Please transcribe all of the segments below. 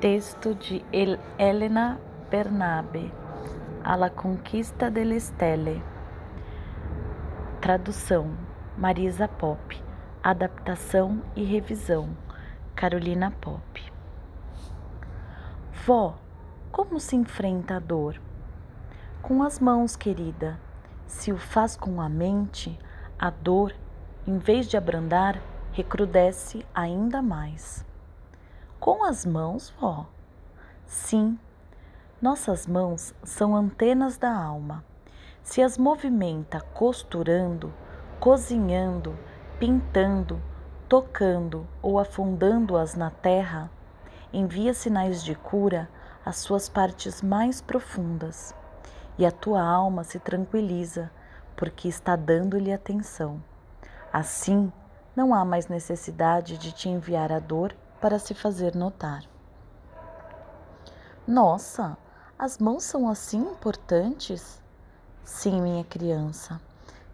Texto de Helena Bernabe, A la Conquista del Estelle. Tradução: Marisa Pop. Adaptação e revisão: Carolina Pop. Vó, como se enfrenta a dor? Com as mãos, querida. Se o faz com a mente, a dor, em vez de abrandar, recrudesce ainda mais. Com as mãos, vó? Sim, nossas mãos são antenas da alma. Se as movimenta costurando, cozinhando, pintando, tocando ou afundando-as na terra, envia sinais de cura às suas partes mais profundas. E a tua alma se tranquiliza, porque está dando-lhe atenção. Assim, não há mais necessidade de te enviar a dor para se fazer notar. Nossa, as mãos são assim importantes? Sim, minha criança.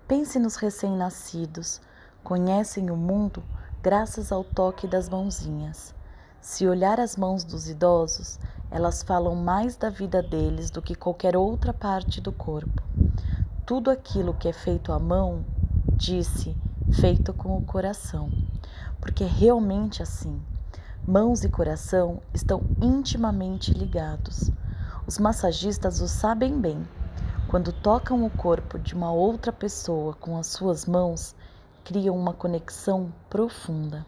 Pense nos recém-nascidos. Conhecem o mundo graças ao toque das mãozinhas. Se olhar as mãos dos idosos, elas falam mais da vida deles do que qualquer outra parte do corpo. Tudo aquilo que é feito à mão, disse, feito com o coração, porque é realmente assim. Mãos e coração estão intimamente ligados. Os massagistas o sabem bem. Quando tocam o corpo de uma outra pessoa com as suas mãos, criam uma conexão profunda.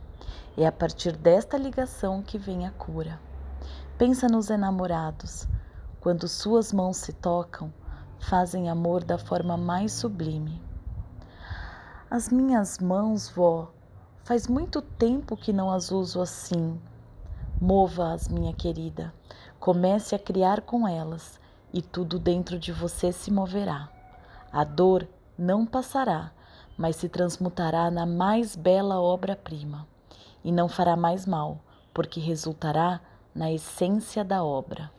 É a partir desta ligação que vem a cura. Pensa nos enamorados. Quando suas mãos se tocam, fazem amor da forma mais sublime. As minhas mãos, vó, Faz muito tempo que não as uso assim. Mova-as, minha querida. Comece a criar com elas e tudo dentro de você se moverá. A dor não passará, mas se transmutará na mais bela obra-prima e não fará mais mal, porque resultará na essência da obra.